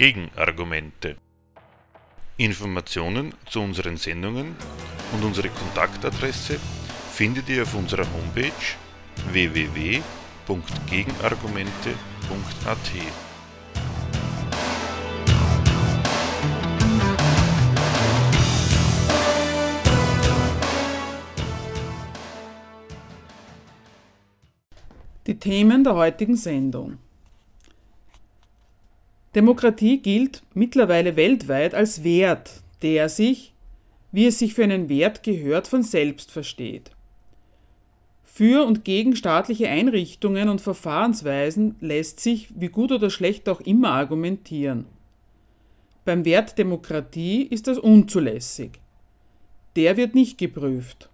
Gegenargumente. Informationen zu unseren Sendungen und unsere Kontaktadresse findet ihr auf unserer Homepage www.gegenargumente.at. Die Themen der heutigen Sendung. Demokratie gilt mittlerweile weltweit als Wert, der sich, wie es sich für einen Wert gehört, von selbst versteht. Für und gegen staatliche Einrichtungen und Verfahrensweisen lässt sich, wie gut oder schlecht auch immer, argumentieren. Beim Wert Demokratie ist das unzulässig. Der wird nicht geprüft.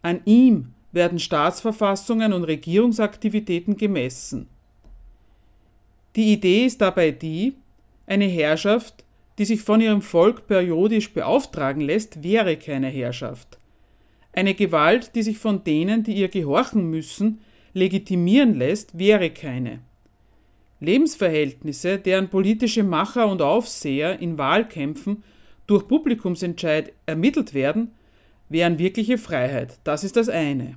An ihm werden Staatsverfassungen und Regierungsaktivitäten gemessen. Die Idee ist dabei die, eine Herrschaft, die sich von ihrem Volk periodisch beauftragen lässt, wäre keine Herrschaft. Eine Gewalt, die sich von denen, die ihr gehorchen müssen, legitimieren lässt, wäre keine. Lebensverhältnisse, deren politische Macher und Aufseher in Wahlkämpfen durch Publikumsentscheid ermittelt werden, wären wirkliche Freiheit. Das ist das eine.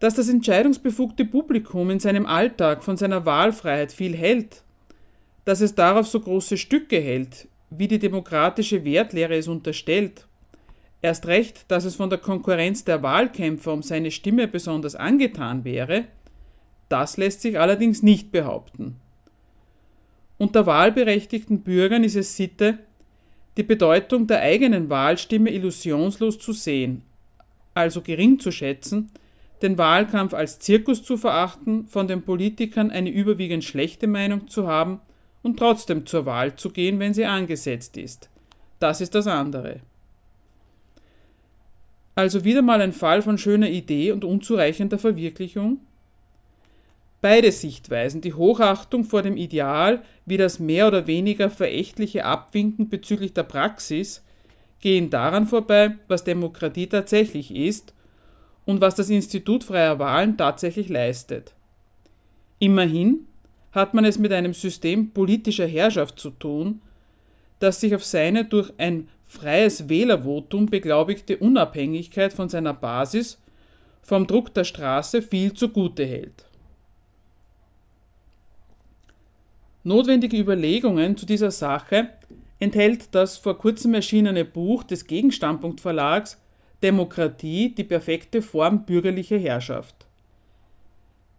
Dass das entscheidungsbefugte Publikum in seinem Alltag von seiner Wahlfreiheit viel hält, dass es darauf so große Stücke hält, wie die demokratische Wertlehre es unterstellt, erst recht, dass es von der Konkurrenz der Wahlkämpfer um seine Stimme besonders angetan wäre, das lässt sich allerdings nicht behaupten. Unter wahlberechtigten Bürgern ist es Sitte, die Bedeutung der eigenen Wahlstimme illusionslos zu sehen, also gering zu schätzen, den Wahlkampf als Zirkus zu verachten, von den Politikern eine überwiegend schlechte Meinung zu haben und trotzdem zur Wahl zu gehen, wenn sie angesetzt ist. Das ist das andere. Also wieder mal ein Fall von schöner Idee und unzureichender Verwirklichung? Beide Sichtweisen, die Hochachtung vor dem Ideal wie das mehr oder weniger verächtliche Abwinken bezüglich der Praxis, gehen daran vorbei, was Demokratie tatsächlich ist und was das Institut freier Wahlen tatsächlich leistet. Immerhin hat man es mit einem System politischer Herrschaft zu tun, das sich auf seine durch ein freies Wählervotum beglaubigte Unabhängigkeit von seiner Basis vom Druck der Straße viel zugute hält. Notwendige Überlegungen zu dieser Sache enthält das vor kurzem erschienene Buch des Gegenstandpunkt Verlags Demokratie, die perfekte Form bürgerlicher Herrschaft.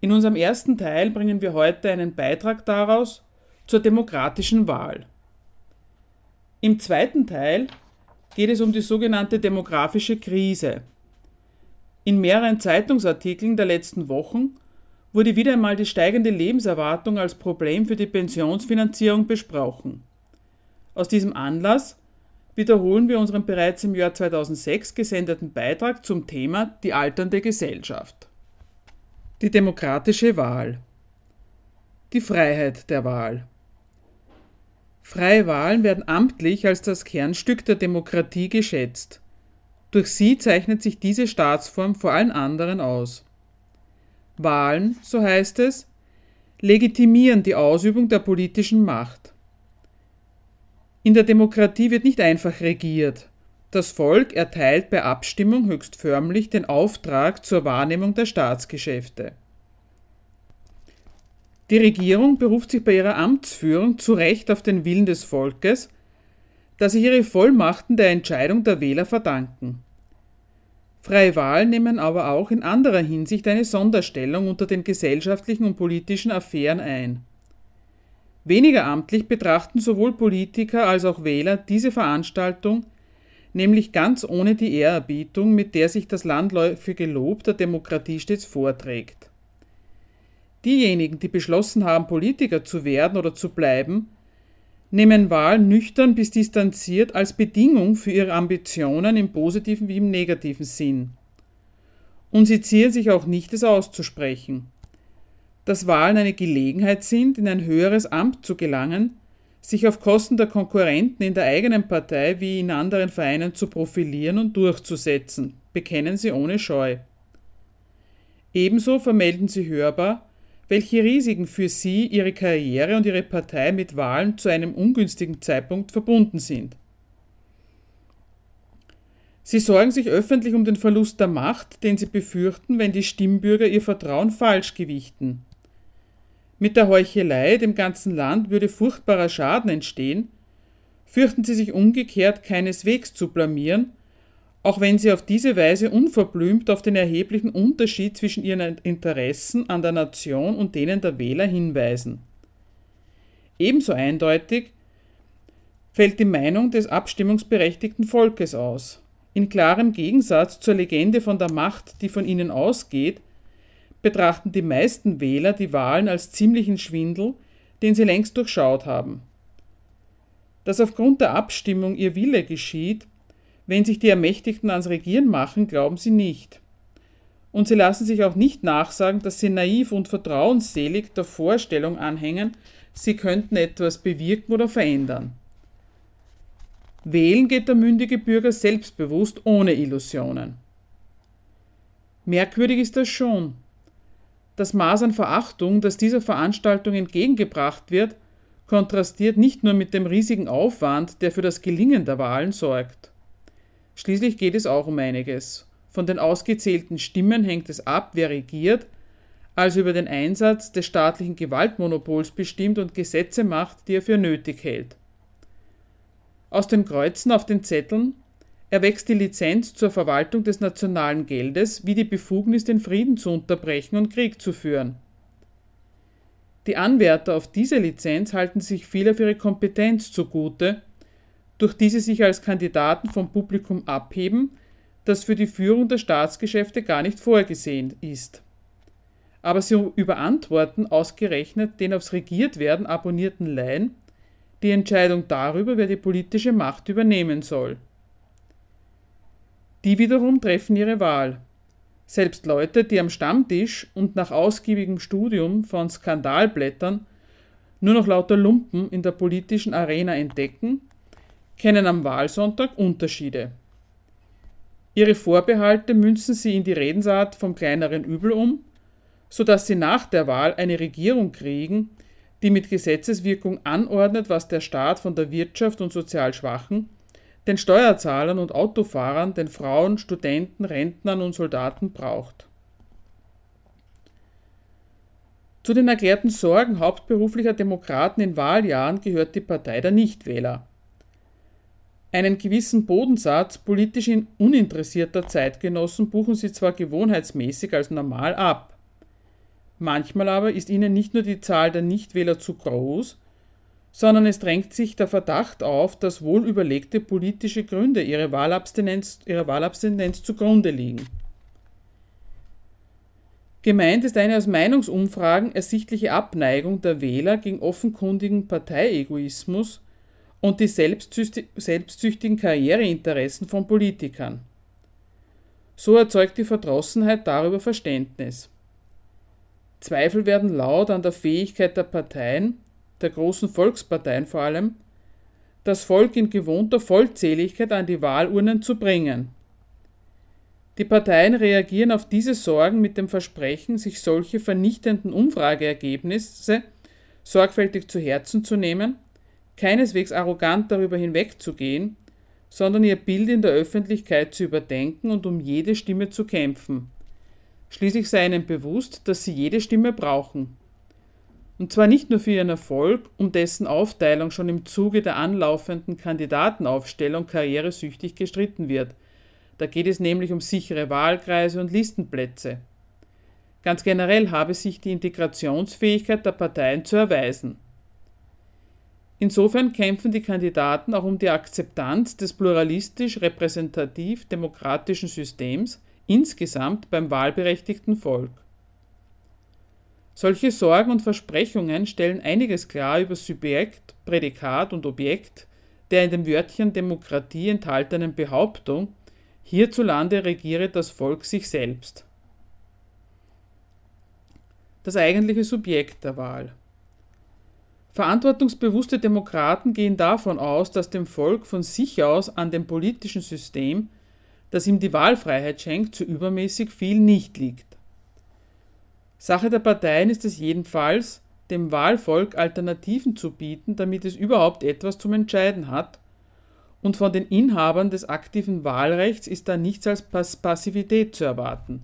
In unserem ersten Teil bringen wir heute einen Beitrag daraus zur demokratischen Wahl. Im zweiten Teil geht es um die sogenannte demografische Krise. In mehreren Zeitungsartikeln der letzten Wochen wurde wieder einmal die steigende Lebenserwartung als Problem für die Pensionsfinanzierung besprochen. Aus diesem Anlass wiederholen wir unseren bereits im Jahr 2006 gesendeten Beitrag zum Thema Die alternde Gesellschaft. Die demokratische Wahl. Die Freiheit der Wahl. Freie Wahlen werden amtlich als das Kernstück der Demokratie geschätzt. Durch sie zeichnet sich diese Staatsform vor allen anderen aus. Wahlen, so heißt es, legitimieren die Ausübung der politischen Macht. In der Demokratie wird nicht einfach regiert. Das Volk erteilt bei Abstimmung höchst förmlich den Auftrag zur Wahrnehmung der Staatsgeschäfte. Die Regierung beruft sich bei ihrer Amtsführung zu Recht auf den Willen des Volkes, das sich ihre Vollmachten der Entscheidung der Wähler verdanken. Freie Wahlen nehmen aber auch in anderer Hinsicht eine Sonderstellung unter den gesellschaftlichen und politischen Affären ein. Weniger amtlich betrachten sowohl Politiker als auch Wähler diese Veranstaltung, nämlich ganz ohne die Ehrerbietung, mit der sich das landläufige Lob der Demokratie stets vorträgt. Diejenigen, die beschlossen haben, Politiker zu werden oder zu bleiben, nehmen Wahlen nüchtern bis distanziert als Bedingung für ihre Ambitionen im positiven wie im negativen Sinn. Und sie zieren sich auch nicht, es auszusprechen. Dass Wahlen eine Gelegenheit sind, in ein höheres Amt zu gelangen, sich auf Kosten der Konkurrenten in der eigenen Partei wie in anderen Vereinen zu profilieren und durchzusetzen, bekennen sie ohne Scheu. Ebenso vermelden sie hörbar, welche Risiken für sie, ihre Karriere und ihre Partei mit Wahlen zu einem ungünstigen Zeitpunkt verbunden sind. Sie sorgen sich öffentlich um den Verlust der Macht, den sie befürchten, wenn die Stimmbürger ihr Vertrauen falsch gewichten. Mit der Heuchelei dem ganzen Land würde furchtbarer Schaden entstehen, fürchten sie sich umgekehrt keineswegs zu blamieren, auch wenn sie auf diese Weise unverblümt auf den erheblichen Unterschied zwischen ihren Interessen an der Nation und denen der Wähler hinweisen. Ebenso eindeutig fällt die Meinung des abstimmungsberechtigten Volkes aus. In klarem Gegensatz zur Legende von der Macht, die von ihnen ausgeht, betrachten die meisten Wähler die Wahlen als ziemlichen Schwindel, den sie längst durchschaut haben. Dass aufgrund der Abstimmung ihr Wille geschieht, wenn sich die Ermächtigten ans Regieren machen, glauben sie nicht. Und sie lassen sich auch nicht nachsagen, dass sie naiv und vertrauensselig der Vorstellung anhängen, sie könnten etwas bewirken oder verändern. Wählen geht der mündige Bürger selbstbewusst ohne Illusionen. Merkwürdig ist das schon. Das Maß an Verachtung, das dieser Veranstaltung entgegengebracht wird, kontrastiert nicht nur mit dem riesigen Aufwand, der für das Gelingen der Wahlen sorgt. Schließlich geht es auch um einiges. Von den ausgezählten Stimmen hängt es ab, wer regiert, also über den Einsatz des staatlichen Gewaltmonopols bestimmt und Gesetze macht, die er für nötig hält. Aus den Kreuzen auf den Zetteln erwächst die Lizenz zur Verwaltung des nationalen Geldes wie die Befugnis, den Frieden zu unterbrechen und Krieg zu führen. Die Anwärter auf diese Lizenz halten sich viel auf ihre Kompetenz zugute, durch die sie sich als Kandidaten vom Publikum abheben, das für die Führung der Staatsgeschäfte gar nicht vorgesehen ist. Aber sie überantworten ausgerechnet den aufs Regiertwerden abonnierten Laien, die Entscheidung darüber, wer die politische Macht übernehmen soll. Die wiederum treffen ihre Wahl. Selbst Leute, die am Stammtisch und nach ausgiebigem Studium von Skandalblättern nur noch lauter Lumpen in der politischen Arena entdecken, kennen am Wahlsonntag Unterschiede. Ihre Vorbehalte münzen sie in die Redensart vom kleineren Übel um, sodass sie nach der Wahl eine Regierung kriegen, die mit Gesetzeswirkung anordnet, was der Staat von der Wirtschaft und sozial Schwachen, den Steuerzahlern und Autofahrern, den Frauen, Studenten, Rentnern und Soldaten braucht. Zu den erklärten Sorgen hauptberuflicher Demokraten in Wahljahren gehört die Partei der Nichtwähler. Einen gewissen Bodensatz politisch uninteressierter Zeitgenossen buchen sie zwar gewohnheitsmäßig als normal ab, Manchmal aber ist ihnen nicht nur die Zahl der Nichtwähler zu groß, sondern es drängt sich der Verdacht auf, dass wohl überlegte politische Gründe ihrer Wahlabstinenz, ihrer Wahlabstinenz zugrunde liegen. Gemeint ist eine aus Meinungsumfragen ersichtliche Abneigung der Wähler gegen offenkundigen Parteiegoismus und die selbstsüchtigen Karriereinteressen von Politikern. So erzeugt die Verdrossenheit darüber Verständnis. Zweifel werden laut an der Fähigkeit der Parteien, der großen Volksparteien vor allem, das Volk in gewohnter Vollzähligkeit an die Wahlurnen zu bringen. Die Parteien reagieren auf diese Sorgen mit dem Versprechen, sich solche vernichtenden Umfrageergebnisse sorgfältig zu Herzen zu nehmen, keineswegs arrogant darüber hinwegzugehen, sondern ihr Bild in der Öffentlichkeit zu überdenken und um jede Stimme zu kämpfen. Schließlich sei ihnen bewusst, dass sie jede Stimme brauchen. Und zwar nicht nur für ihren Erfolg, um dessen Aufteilung schon im Zuge der anlaufenden Kandidatenaufstellung karrieresüchtig gestritten wird. Da geht es nämlich um sichere Wahlkreise und Listenplätze. Ganz generell habe sich die Integrationsfähigkeit der Parteien zu erweisen. Insofern kämpfen die Kandidaten auch um die Akzeptanz des pluralistisch-repräsentativ-demokratischen Systems, insgesamt beim wahlberechtigten Volk. Solche Sorgen und Versprechungen stellen einiges klar über Subjekt, Prädikat und Objekt der in dem Wörtchen Demokratie enthaltenen Behauptung, hierzulande regiere das Volk sich selbst. Das eigentliche Subjekt der Wahl. Verantwortungsbewusste Demokraten gehen davon aus, dass dem Volk von sich aus an dem politischen System das ihm die Wahlfreiheit schenkt, zu übermäßig viel nicht liegt. Sache der Parteien ist es jedenfalls, dem Wahlvolk Alternativen zu bieten, damit es überhaupt etwas zum Entscheiden hat, und von den Inhabern des aktiven Wahlrechts ist da nichts als Passivität zu erwarten.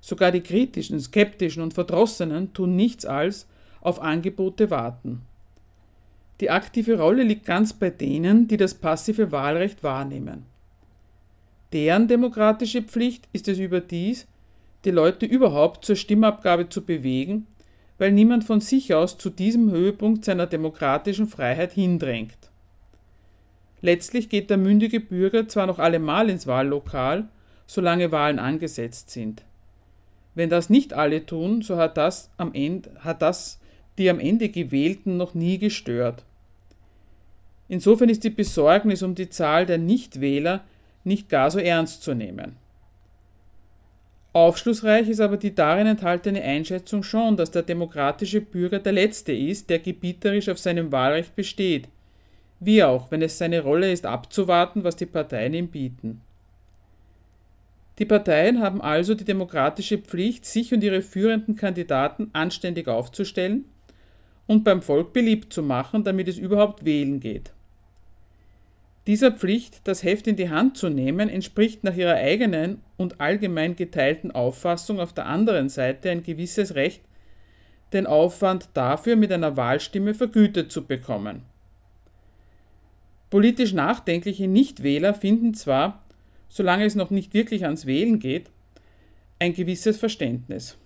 Sogar die kritischen, skeptischen und verdrossenen tun nichts als auf Angebote warten. Die aktive Rolle liegt ganz bei denen, die das passive Wahlrecht wahrnehmen. Deren demokratische Pflicht ist es überdies, die Leute überhaupt zur Stimmabgabe zu bewegen, weil niemand von sich aus zu diesem Höhepunkt seiner demokratischen Freiheit hindrängt. Letztlich geht der mündige Bürger zwar noch allemal ins Wahllokal, solange Wahlen angesetzt sind. Wenn das nicht alle tun, so hat das, am Ende, hat das die am Ende Gewählten noch nie gestört. Insofern ist die Besorgnis um die Zahl der Nichtwähler nicht gar so ernst zu nehmen. Aufschlussreich ist aber die darin enthaltene Einschätzung schon, dass der demokratische Bürger der Letzte ist, der gebieterisch auf seinem Wahlrecht besteht, wie auch, wenn es seine Rolle ist, abzuwarten, was die Parteien ihm bieten. Die Parteien haben also die demokratische Pflicht, sich und ihre führenden Kandidaten anständig aufzustellen und beim Volk beliebt zu machen, damit es überhaupt wählen geht. Dieser Pflicht, das Heft in die Hand zu nehmen, entspricht nach ihrer eigenen und allgemein geteilten Auffassung auf der anderen Seite ein gewisses Recht, den Aufwand dafür mit einer Wahlstimme vergütet zu bekommen. Politisch nachdenkliche Nichtwähler finden zwar, solange es noch nicht wirklich ans Wählen geht, ein gewisses Verständnis.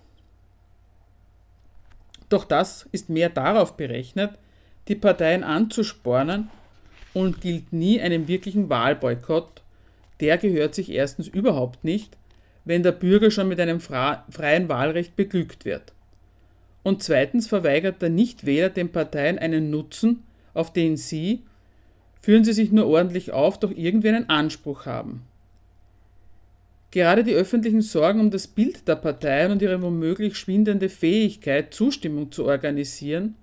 Doch das ist mehr darauf berechnet, die Parteien anzuspornen, und gilt nie einem wirklichen Wahlboykott. Der gehört sich erstens überhaupt nicht, wenn der Bürger schon mit einem freien Wahlrecht beglückt wird. Und zweitens verweigert der Nichtwähler den Parteien einen Nutzen, auf den sie, führen sie sich nur ordentlich auf, doch irgendwie einen Anspruch haben. Gerade die öffentlichen Sorgen um das Bild der Parteien und ihre womöglich schwindende Fähigkeit, Zustimmung zu organisieren,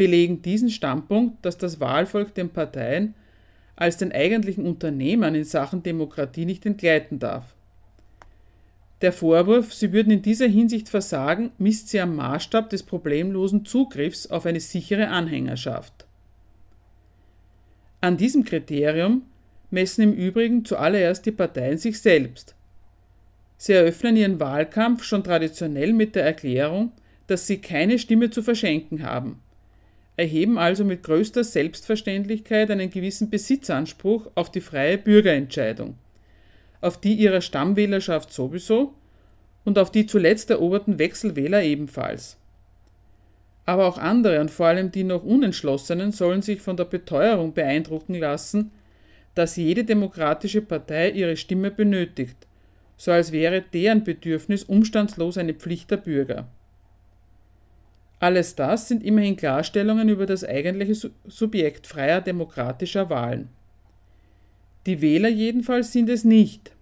belegen diesen Standpunkt, dass das Wahlvolk den Parteien als den eigentlichen Unternehmern in Sachen Demokratie nicht entgleiten darf. Der Vorwurf, sie würden in dieser Hinsicht versagen, misst sie am Maßstab des problemlosen Zugriffs auf eine sichere Anhängerschaft. An diesem Kriterium messen im Übrigen zuallererst die Parteien sich selbst. Sie eröffnen ihren Wahlkampf schon traditionell mit der Erklärung, dass sie keine Stimme zu verschenken haben erheben also mit größter Selbstverständlichkeit einen gewissen Besitzanspruch auf die freie Bürgerentscheidung, auf die ihrer Stammwählerschaft sowieso und auf die zuletzt eroberten Wechselwähler ebenfalls. Aber auch andere und vor allem die noch Unentschlossenen sollen sich von der Beteuerung beeindrucken lassen, dass jede demokratische Partei ihre Stimme benötigt, so als wäre deren Bedürfnis umstandslos eine Pflicht der Bürger. Alles das sind immerhin Klarstellungen über das eigentliche Subjekt freier demokratischer Wahlen. Die Wähler jedenfalls sind es nicht.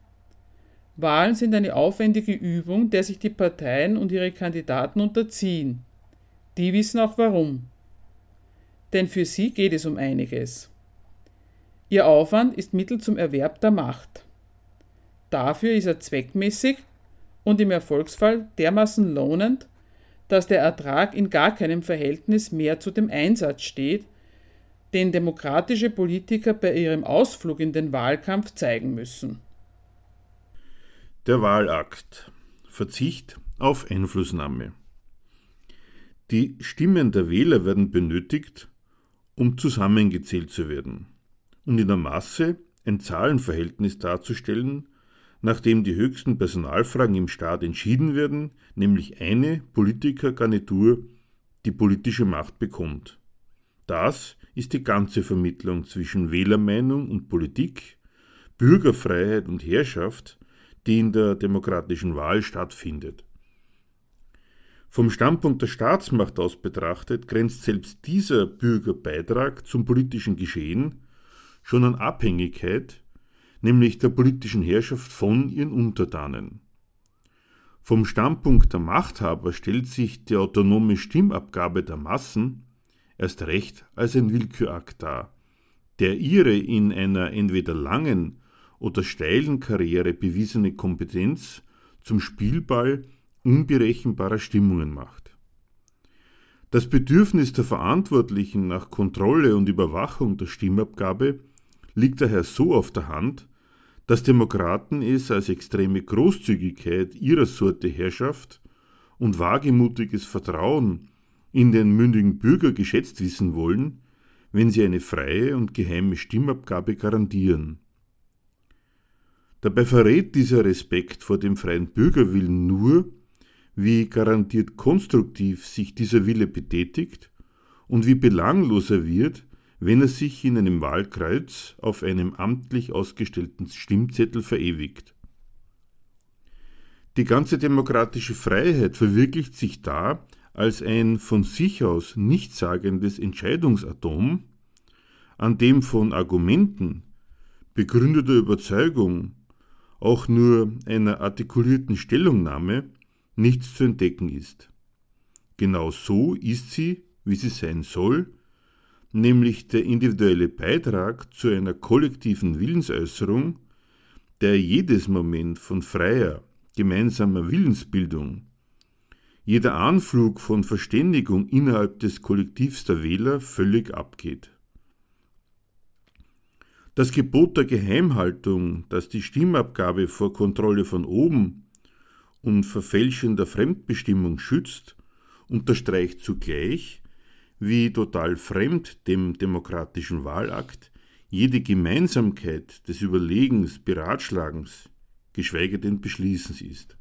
Wahlen sind eine aufwendige Übung, der sich die Parteien und ihre Kandidaten unterziehen. Die wissen auch warum. Denn für sie geht es um einiges. Ihr Aufwand ist Mittel zum Erwerb der Macht. Dafür ist er zweckmäßig und im Erfolgsfall dermaßen lohnend, dass der Ertrag in gar keinem Verhältnis mehr zu dem Einsatz steht, den demokratische Politiker bei ihrem Ausflug in den Wahlkampf zeigen müssen. Der Wahlakt. Verzicht auf Einflussnahme. Die Stimmen der Wähler werden benötigt, um zusammengezählt zu werden und in der Masse ein Zahlenverhältnis darzustellen, nachdem die höchsten Personalfragen im Staat entschieden werden, nämlich eine Politikergarnitur die politische Macht bekommt. Das ist die ganze Vermittlung zwischen Wählermeinung und Politik, Bürgerfreiheit und Herrschaft, die in der demokratischen Wahl stattfindet. Vom Standpunkt der Staatsmacht aus betrachtet grenzt selbst dieser Bürgerbeitrag zum politischen Geschehen schon an Abhängigkeit nämlich der politischen Herrschaft von ihren Untertanen. Vom Standpunkt der Machthaber stellt sich die autonome Stimmabgabe der Massen erst recht als ein Willkürakt dar, der ihre in einer entweder langen oder steilen Karriere bewiesene Kompetenz zum Spielball unberechenbarer Stimmungen macht. Das Bedürfnis der Verantwortlichen nach Kontrolle und Überwachung der Stimmabgabe liegt daher so auf der Hand, dass Demokraten es als extreme Großzügigkeit ihrer Sorte Herrschaft und wagemutiges Vertrauen in den mündigen Bürger geschätzt wissen wollen, wenn sie eine freie und geheime Stimmabgabe garantieren. Dabei verrät dieser Respekt vor dem freien Bürgerwillen nur, wie garantiert konstruktiv sich dieser Wille betätigt und wie belanglos er wird, wenn er sich in einem Wahlkreuz auf einem amtlich ausgestellten Stimmzettel verewigt. Die ganze demokratische Freiheit verwirklicht sich da als ein von sich aus nichtssagendes Entscheidungsatom, an dem von Argumenten, begründeter Überzeugung, auch nur einer artikulierten Stellungnahme nichts zu entdecken ist. Genau so ist sie, wie sie sein soll, nämlich der individuelle Beitrag zu einer kollektiven Willensäußerung, der jedes Moment von freier, gemeinsamer Willensbildung, jeder Anflug von Verständigung innerhalb des Kollektivs der Wähler völlig abgeht. Das Gebot der Geheimhaltung, das die Stimmabgabe vor Kontrolle von oben und verfälschender Fremdbestimmung schützt, unterstreicht zugleich, wie total fremd dem demokratischen Wahlakt jede Gemeinsamkeit des Überlegens, Beratschlagens, geschweige denn Beschließens ist.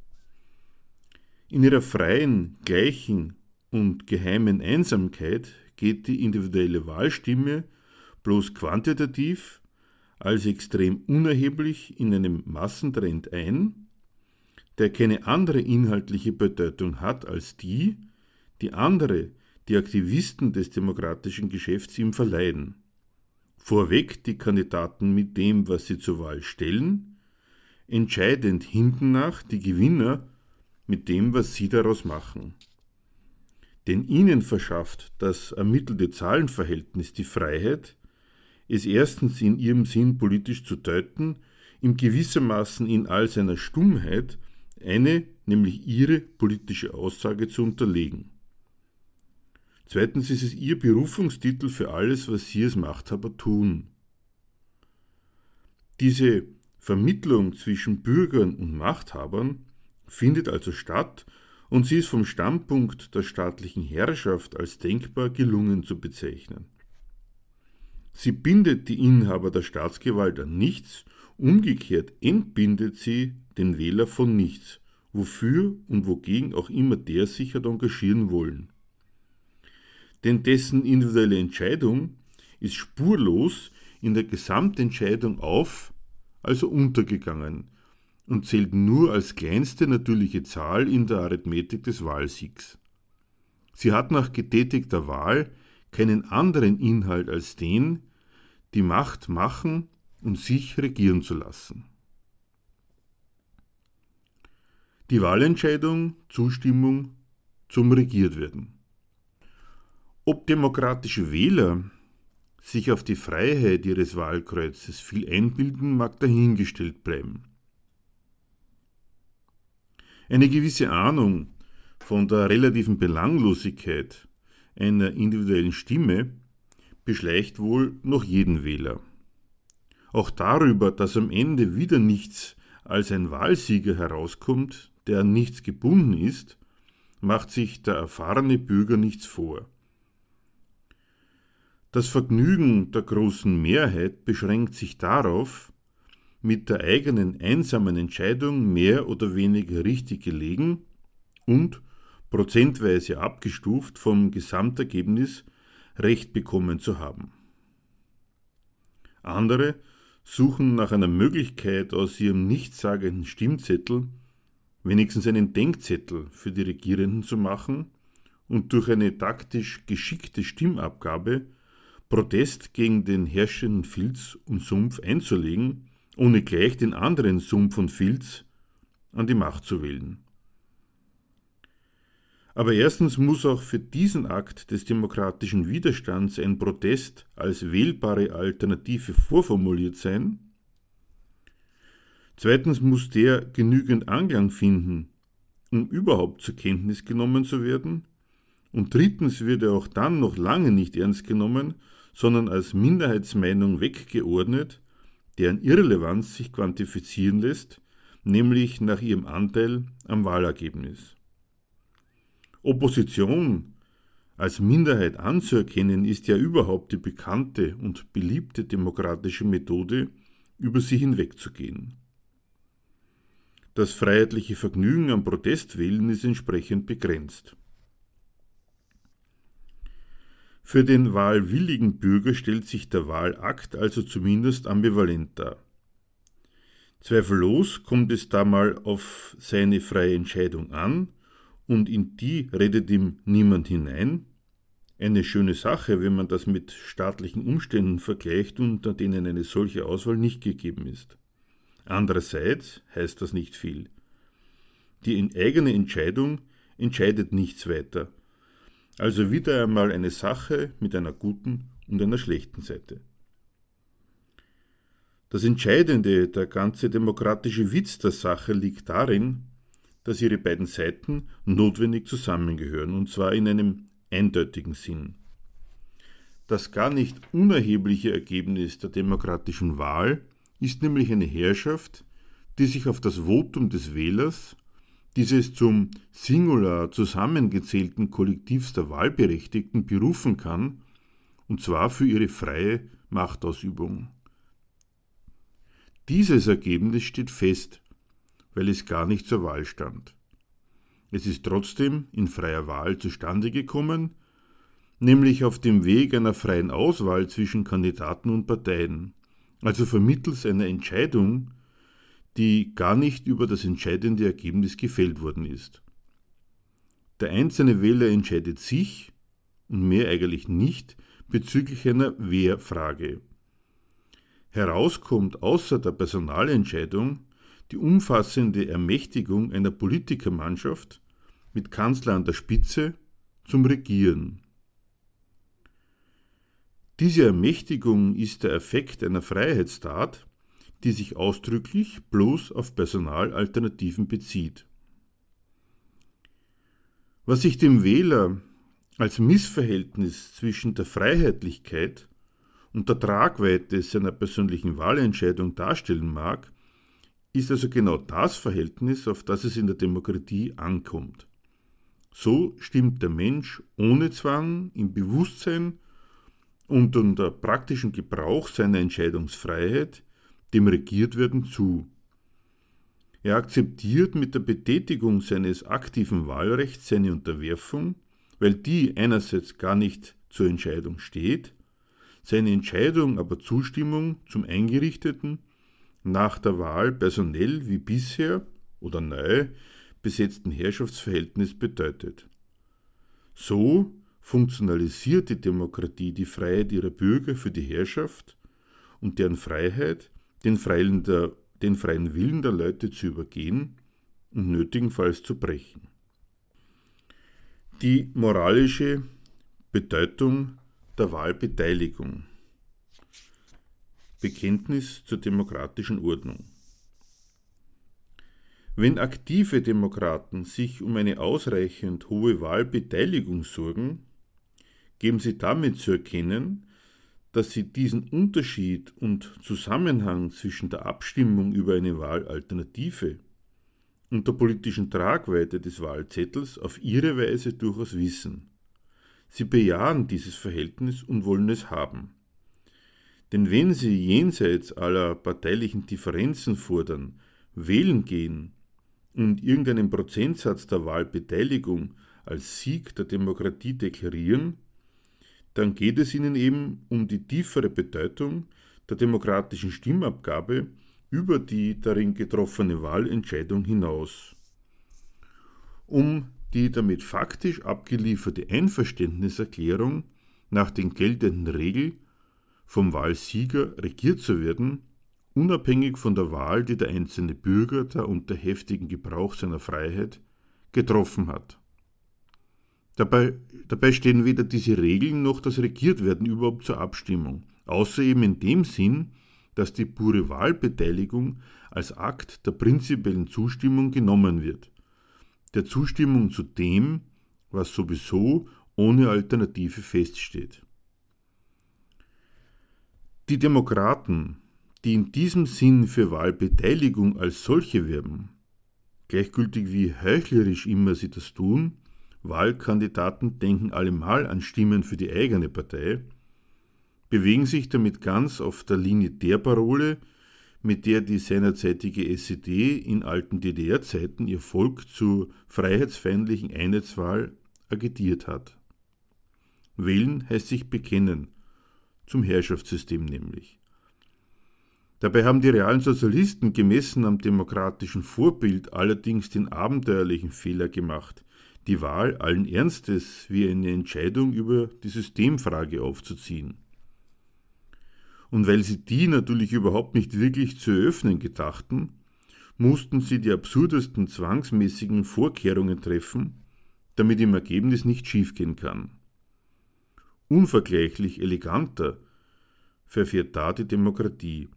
In ihrer freien, gleichen und geheimen Einsamkeit geht die individuelle Wahlstimme bloß quantitativ als extrem unerheblich in einem Massentrend ein, der keine andere inhaltliche Bedeutung hat als die, die andere die Aktivisten des demokratischen Geschäfts ihm verleihen. Vorweg die Kandidaten mit dem, was sie zur Wahl stellen, entscheidend hinten nach die Gewinner mit dem, was sie daraus machen. Denn ihnen verschafft das ermittelte Zahlenverhältnis die Freiheit, es erstens in ihrem Sinn politisch zu deuten, ihm gewissermaßen in all seiner Stummheit eine, nämlich ihre politische Aussage zu unterlegen. Zweitens ist es ihr Berufungstitel für alles, was sie als Machthaber tun. Diese Vermittlung zwischen Bürgern und Machthabern findet also statt und sie ist vom Standpunkt der staatlichen Herrschaft als denkbar gelungen zu bezeichnen. Sie bindet die Inhaber der Staatsgewalt an nichts, umgekehrt entbindet sie den Wähler von nichts, wofür und wogegen auch immer der sich hat engagieren wollen denn dessen individuelle Entscheidung ist spurlos in der Gesamtentscheidung auf, also untergegangen und zählt nur als kleinste natürliche Zahl in der Arithmetik des Wahlsiegs. Sie hat nach getätigter Wahl keinen anderen Inhalt als den, die Macht machen und sich regieren zu lassen. Die Wahlentscheidung, Zustimmung zum Regiertwerden. Ob demokratische Wähler sich auf die Freiheit ihres Wahlkreuzes viel einbilden, mag dahingestellt bleiben. Eine gewisse Ahnung von der relativen Belanglosigkeit einer individuellen Stimme beschleicht wohl noch jeden Wähler. Auch darüber, dass am Ende wieder nichts als ein Wahlsieger herauskommt, der an nichts gebunden ist, macht sich der erfahrene Bürger nichts vor. Das Vergnügen der großen Mehrheit beschränkt sich darauf, mit der eigenen einsamen Entscheidung mehr oder weniger richtig gelegen und prozentweise abgestuft vom Gesamtergebnis Recht bekommen zu haben. Andere suchen nach einer Möglichkeit aus ihrem nichtssagenden Stimmzettel wenigstens einen Denkzettel für die Regierenden zu machen und durch eine taktisch geschickte Stimmabgabe Protest gegen den herrschenden Filz und Sumpf einzulegen, ohne gleich den anderen Sumpf und Filz an die Macht zu wählen. Aber erstens muss auch für diesen Akt des demokratischen Widerstands ein Protest als wählbare Alternative vorformuliert sein. Zweitens muss der genügend Anklang finden, um überhaupt zur Kenntnis genommen zu werden. Und drittens wird er auch dann noch lange nicht ernst genommen, sondern als Minderheitsmeinung weggeordnet, deren Irrelevanz sich quantifizieren lässt, nämlich nach ihrem Anteil am Wahlergebnis. Opposition als Minderheit anzuerkennen, ist ja überhaupt die bekannte und beliebte demokratische Methode, über sie hinwegzugehen. Das freiheitliche Vergnügen am Protestwählen ist entsprechend begrenzt. Für den wahlwilligen Bürger stellt sich der Wahlakt also zumindest ambivalent dar. Zweifellos kommt es da mal auf seine freie Entscheidung an, und in die redet ihm niemand hinein. Eine schöne Sache, wenn man das mit staatlichen Umständen vergleicht, unter denen eine solche Auswahl nicht gegeben ist. Andererseits heißt das nicht viel. Die eigene Entscheidung entscheidet nichts weiter. Also wieder einmal eine Sache mit einer guten und einer schlechten Seite. Das Entscheidende, der ganze demokratische Witz der Sache liegt darin, dass ihre beiden Seiten notwendig zusammengehören, und zwar in einem eindeutigen Sinn. Das gar nicht unerhebliche Ergebnis der demokratischen Wahl ist nämlich eine Herrschaft, die sich auf das Votum des Wählers, dieses zum Singular zusammengezählten Kollektivs der Wahlberechtigten berufen kann, und zwar für ihre freie Machtausübung. Dieses Ergebnis steht fest weil es gar nicht zur Wahl stand. Es ist trotzdem in freier Wahl zustande gekommen, nämlich auf dem Weg einer freien Auswahl zwischen Kandidaten und Parteien, also vermittels einer Entscheidung, die gar nicht über das entscheidende Ergebnis gefällt worden ist. Der einzelne Wähler entscheidet sich, und mehr eigentlich nicht, bezüglich einer Wehrfrage. Herauskommt außer der Personalentscheidung die umfassende Ermächtigung einer Politikermannschaft mit Kanzler an der Spitze zum Regieren. Diese Ermächtigung ist der Effekt einer Freiheitstat, die sich ausdrücklich bloß auf Personalalternativen bezieht. Was sich dem Wähler als Missverhältnis zwischen der Freiheitlichkeit und der Tragweite seiner persönlichen Wahlentscheidung darstellen mag, ist also genau das Verhältnis, auf das es in der Demokratie ankommt. So stimmt der Mensch ohne Zwang, im Bewusstsein und unter praktischem Gebrauch seiner Entscheidungsfreiheit dem Regiertwerden zu. Er akzeptiert mit der Betätigung seines aktiven Wahlrechts seine Unterwerfung, weil die einerseits gar nicht zur Entscheidung steht, seine Entscheidung aber Zustimmung zum Eingerichteten nach der Wahl personell wie bisher oder neu besetzten Herrschaftsverhältnis bedeutet. So funktionalisiert die Demokratie die Freiheit ihrer Bürger für die Herrschaft und deren Freiheit, den freien, der, den freien Willen der Leute zu übergehen und nötigenfalls zu brechen. Die moralische Bedeutung der Wahlbeteiligung. Bekenntnis zur demokratischen Ordnung. Wenn aktive Demokraten sich um eine ausreichend hohe Wahlbeteiligung sorgen, geben sie damit zu erkennen, dass sie diesen Unterschied und Zusammenhang zwischen der Abstimmung über eine Wahlalternative und der politischen Tragweite des Wahlzettels auf ihre Weise durchaus wissen. Sie bejahen dieses Verhältnis und wollen es haben. Denn wenn sie jenseits aller parteilichen Differenzen fordern, wählen gehen und irgendeinen Prozentsatz der Wahlbeteiligung als Sieg der Demokratie deklarieren, dann geht es ihnen eben um die tiefere Bedeutung der demokratischen Stimmabgabe über die darin getroffene Wahlentscheidung hinaus. Um die damit faktisch abgelieferte Einverständniserklärung nach den geltenden Regeln vom Wahlsieger regiert zu werden, unabhängig von der Wahl, die der einzelne Bürger da unter heftigen Gebrauch seiner Freiheit getroffen hat. Dabei, dabei stehen weder diese Regeln noch das Regiertwerden überhaupt zur Abstimmung, außer eben in dem Sinn, dass die pure Wahlbeteiligung als Akt der prinzipiellen Zustimmung genommen wird. der Zustimmung zu dem, was sowieso ohne Alternative feststeht. Die Demokraten, die in diesem Sinn für Wahlbeteiligung als solche werben, gleichgültig wie heuchlerisch immer sie das tun, Wahlkandidaten denken allemal an Stimmen für die eigene Partei, bewegen sich damit ganz auf der Linie der Parole, mit der die seinerzeitige SED in alten DDR-Zeiten ihr Volk zur freiheitsfeindlichen Einheitswahl agitiert hat. Wählen heißt sich bekennen, zum Herrschaftssystem nämlich. Dabei haben die realen Sozialisten gemessen am demokratischen Vorbild allerdings den abenteuerlichen Fehler gemacht, die Wahl allen Ernstes wie eine Entscheidung über die Systemfrage aufzuziehen. Und weil sie die natürlich überhaupt nicht wirklich zu eröffnen gedachten, mussten sie die absurdesten zwangsmäßigen Vorkehrungen treffen, damit im Ergebnis nicht schiefgehen kann. Unvergleichlich eleganter verfährt da die Demokratie.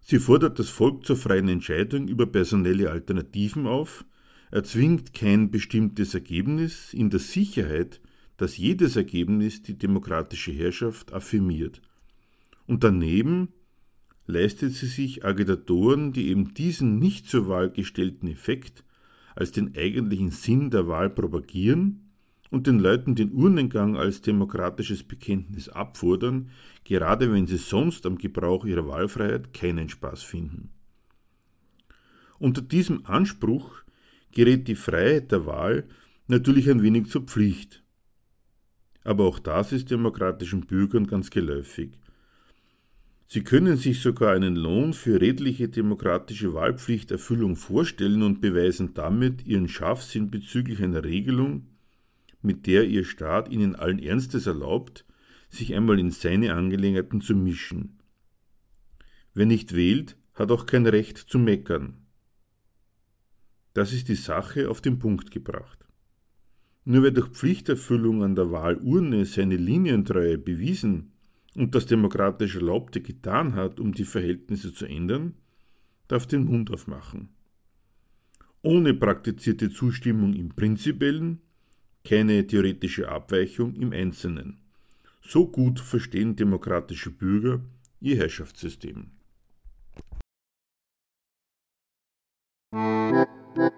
Sie fordert das Volk zur freien Entscheidung über personelle Alternativen auf, erzwingt kein bestimmtes Ergebnis in der Sicherheit, dass jedes Ergebnis die demokratische Herrschaft affirmiert. Und daneben leistet sie sich Agitatoren, die eben diesen nicht zur Wahl gestellten Effekt als den eigentlichen Sinn der Wahl propagieren und den Leuten den Urnengang als demokratisches Bekenntnis abfordern, gerade wenn sie sonst am Gebrauch ihrer Wahlfreiheit keinen Spaß finden. Unter diesem Anspruch gerät die Freiheit der Wahl natürlich ein wenig zur Pflicht. Aber auch das ist demokratischen Bürgern ganz geläufig. Sie können sich sogar einen Lohn für redliche demokratische Wahlpflichterfüllung vorstellen und beweisen damit ihren Scharfsinn bezüglich einer Regelung, mit der ihr Staat ihnen allen Ernstes erlaubt, sich einmal in seine Angelegenheiten zu mischen. Wer nicht wählt, hat auch kein Recht zu meckern. Das ist die Sache auf den Punkt gebracht. Nur wer durch Pflichterfüllung an der Wahlurne seine Linientreue bewiesen und das demokratisch Erlaubte getan hat, um die Verhältnisse zu ändern, darf den Mund aufmachen. Ohne praktizierte Zustimmung im Prinzipiellen, keine theoretische Abweichung im Einzelnen. So gut verstehen demokratische Bürger ihr Herrschaftssystem. Müzik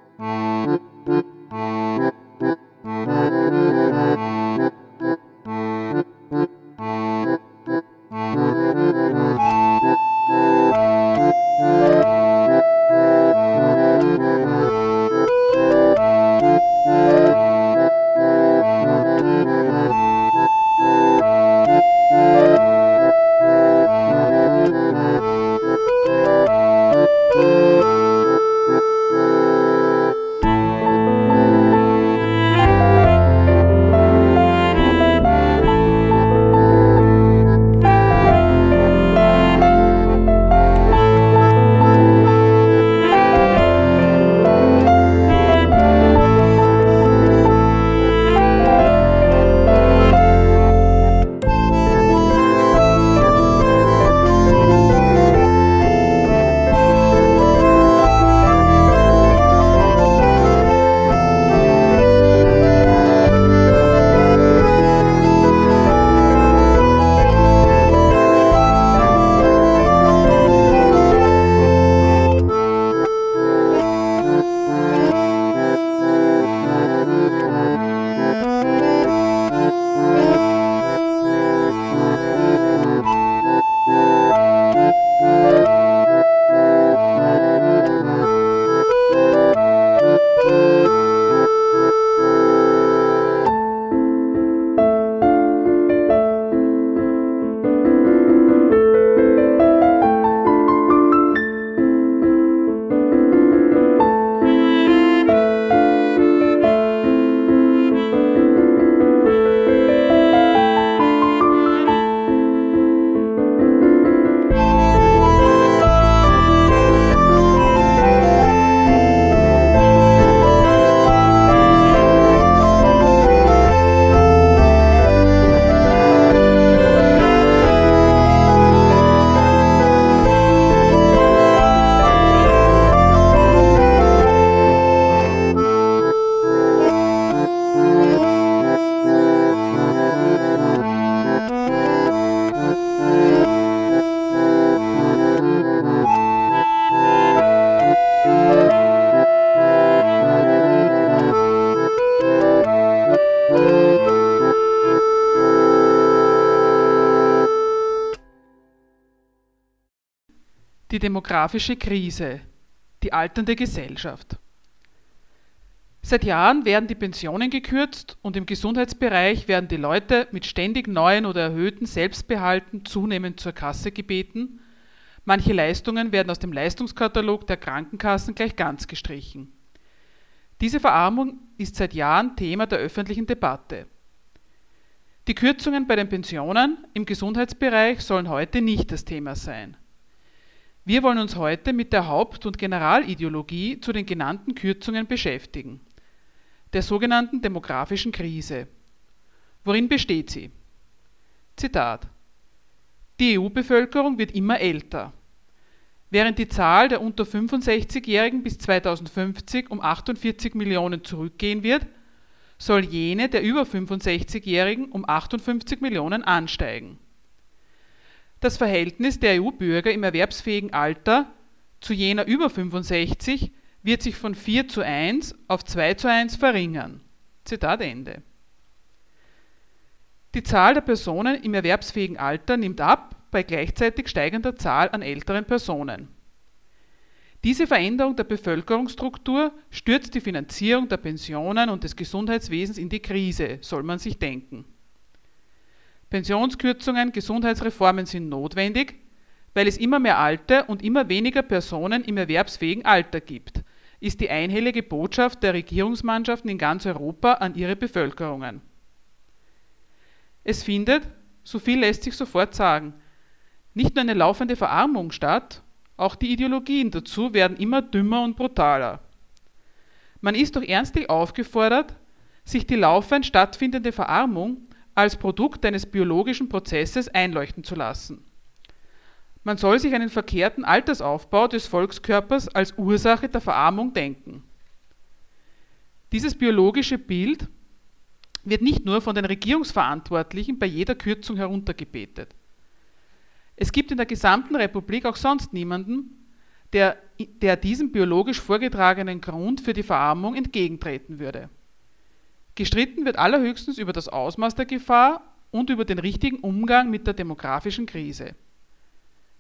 demografische Krise, die alternde Gesellschaft. Seit Jahren werden die Pensionen gekürzt und im Gesundheitsbereich werden die Leute mit ständig neuen oder erhöhten Selbstbehalten zunehmend zur Kasse gebeten. Manche Leistungen werden aus dem Leistungskatalog der Krankenkassen gleich ganz gestrichen. Diese Verarmung ist seit Jahren Thema der öffentlichen Debatte. Die Kürzungen bei den Pensionen im Gesundheitsbereich sollen heute nicht das Thema sein. Wir wollen uns heute mit der Haupt- und Generalideologie zu den genannten Kürzungen beschäftigen, der sogenannten demografischen Krise. Worin besteht sie? Zitat Die EU-Bevölkerung wird immer älter. Während die Zahl der unter 65-Jährigen bis 2050 um 48 Millionen zurückgehen wird, soll jene der über 65-Jährigen um 58 Millionen ansteigen. Das Verhältnis der EU-Bürger im erwerbsfähigen Alter zu jener über 65 wird sich von 4 zu 1 auf 2 zu 1 verringern. Zitat Ende. Die Zahl der Personen im erwerbsfähigen Alter nimmt ab bei gleichzeitig steigender Zahl an älteren Personen. Diese Veränderung der Bevölkerungsstruktur stürzt die Finanzierung der Pensionen und des Gesundheitswesens in die Krise, soll man sich denken. Pensionskürzungen, Gesundheitsreformen sind notwendig, weil es immer mehr alte und immer weniger Personen im erwerbsfähigen Alter gibt, ist die einhellige Botschaft der Regierungsmannschaften in ganz Europa an ihre Bevölkerungen. Es findet, so viel lässt sich sofort sagen, nicht nur eine laufende Verarmung statt, auch die Ideologien dazu werden immer dümmer und brutaler. Man ist doch ernstlich aufgefordert, sich die laufend stattfindende Verarmung als Produkt eines biologischen Prozesses einleuchten zu lassen. Man soll sich einen verkehrten Altersaufbau des Volkskörpers als Ursache der Verarmung denken. Dieses biologische Bild wird nicht nur von den Regierungsverantwortlichen bei jeder Kürzung heruntergebetet. Es gibt in der gesamten Republik auch sonst niemanden, der, der diesem biologisch vorgetragenen Grund für die Verarmung entgegentreten würde. Gestritten wird allerhöchstens über das Ausmaß der Gefahr und über den richtigen Umgang mit der demografischen Krise.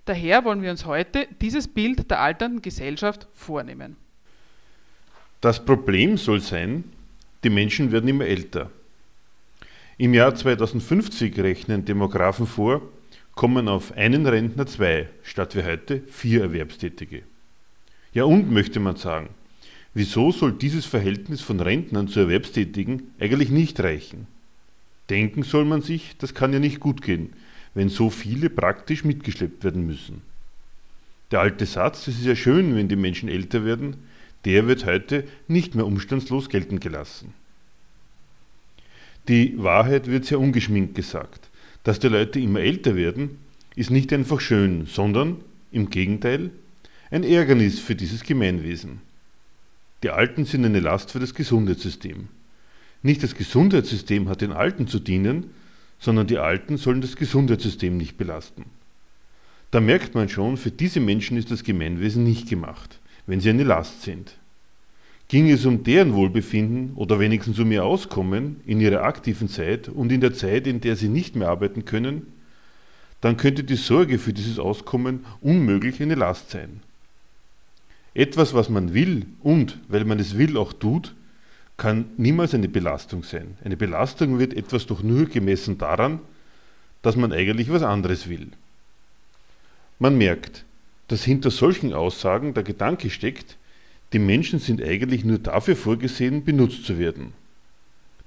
Daher wollen wir uns heute dieses Bild der alternden Gesellschaft vornehmen. Das Problem soll sein, die Menschen werden immer älter. Im Jahr 2050 rechnen Demografen vor, kommen auf einen Rentner zwei, statt wie heute vier Erwerbstätige. Ja und, möchte man sagen, wieso soll dieses Verhältnis von Rentnern zu Erwerbstätigen eigentlich nicht reichen? Denken soll man sich, das kann ja nicht gut gehen, wenn so viele praktisch mitgeschleppt werden müssen. Der alte Satz, es ist ja schön, wenn die Menschen älter werden, der wird heute nicht mehr umstandslos geltend gelassen. Die Wahrheit wird sehr ungeschminkt gesagt. Dass die Leute immer älter werden, ist nicht einfach schön, sondern im Gegenteil ein Ärgernis für dieses Gemeinwesen. Die Alten sind eine Last für das Gesundheitssystem. Nicht das Gesundheitssystem hat den Alten zu dienen, sondern die Alten sollen das Gesundheitssystem nicht belasten. Da merkt man schon, für diese Menschen ist das Gemeinwesen nicht gemacht, wenn sie eine Last sind. Ging es um deren Wohlbefinden oder wenigstens um ihr Auskommen in ihrer aktiven Zeit und in der Zeit, in der sie nicht mehr arbeiten können, dann könnte die Sorge für dieses Auskommen unmöglich eine Last sein. Etwas, was man will und, weil man es will, auch tut, kann niemals eine Belastung sein. Eine Belastung wird etwas doch nur gemessen daran, dass man eigentlich was anderes will. Man merkt, dass hinter solchen Aussagen der Gedanke steckt, die Menschen sind eigentlich nur dafür vorgesehen, benutzt zu werden.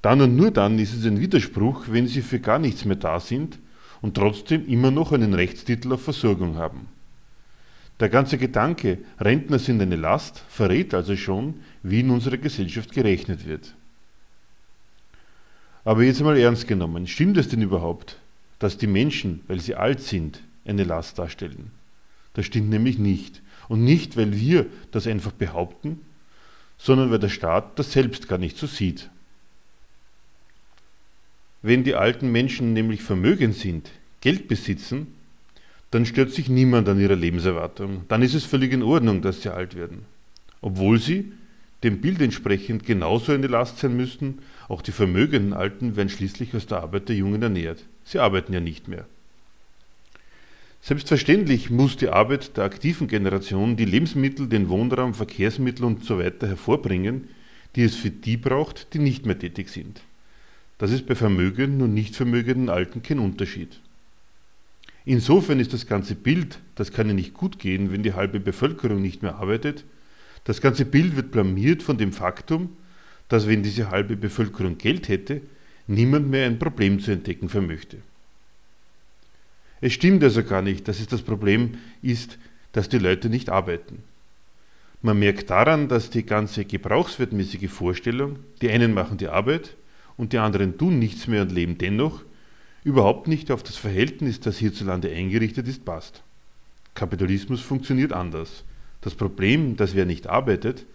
Dann und nur dann ist es ein Widerspruch, wenn sie für gar nichts mehr da sind und trotzdem immer noch einen Rechtstitel auf Versorgung haben. Der ganze Gedanke, Rentner sind eine Last, verrät also schon, wie in unserer Gesellschaft gerechnet wird. Aber jetzt mal ernst genommen, stimmt es denn überhaupt, dass die Menschen, weil sie alt sind, eine Last darstellen? Das stimmt nämlich nicht. Und nicht, weil wir das einfach behaupten, sondern weil der Staat das selbst gar nicht so sieht. Wenn die alten Menschen nämlich vermögend sind, Geld besitzen, dann stört sich niemand an ihrer Lebenserwartung. Dann ist es völlig in Ordnung, dass sie alt werden. Obwohl sie dem Bild entsprechend genauso eine Last sein müssten, auch die vermögenden Alten werden schließlich aus der Arbeit der Jungen ernährt. Sie arbeiten ja nicht mehr. Selbstverständlich muss die Arbeit der aktiven Generation die Lebensmittel, den Wohnraum, Verkehrsmittel usw. So hervorbringen, die es für die braucht, die nicht mehr tätig sind. Das ist bei vermögenden und nicht vermögenden Alten kein Unterschied. Insofern ist das ganze Bild, das kann ja nicht gut gehen, wenn die halbe Bevölkerung nicht mehr arbeitet, das ganze Bild wird blamiert von dem Faktum, dass wenn diese halbe Bevölkerung Geld hätte, niemand mehr ein Problem zu entdecken vermöchte. Es stimmt also gar nicht, dass es das Problem ist, dass die Leute nicht arbeiten. Man merkt daran, dass die ganze gebrauchswertmäßige Vorstellung, die einen machen die Arbeit und die anderen tun nichts mehr und leben dennoch, überhaupt nicht auf das Verhältnis, das hierzulande eingerichtet ist, passt. Kapitalismus funktioniert anders. Das Problem, dass wer nicht arbeitet,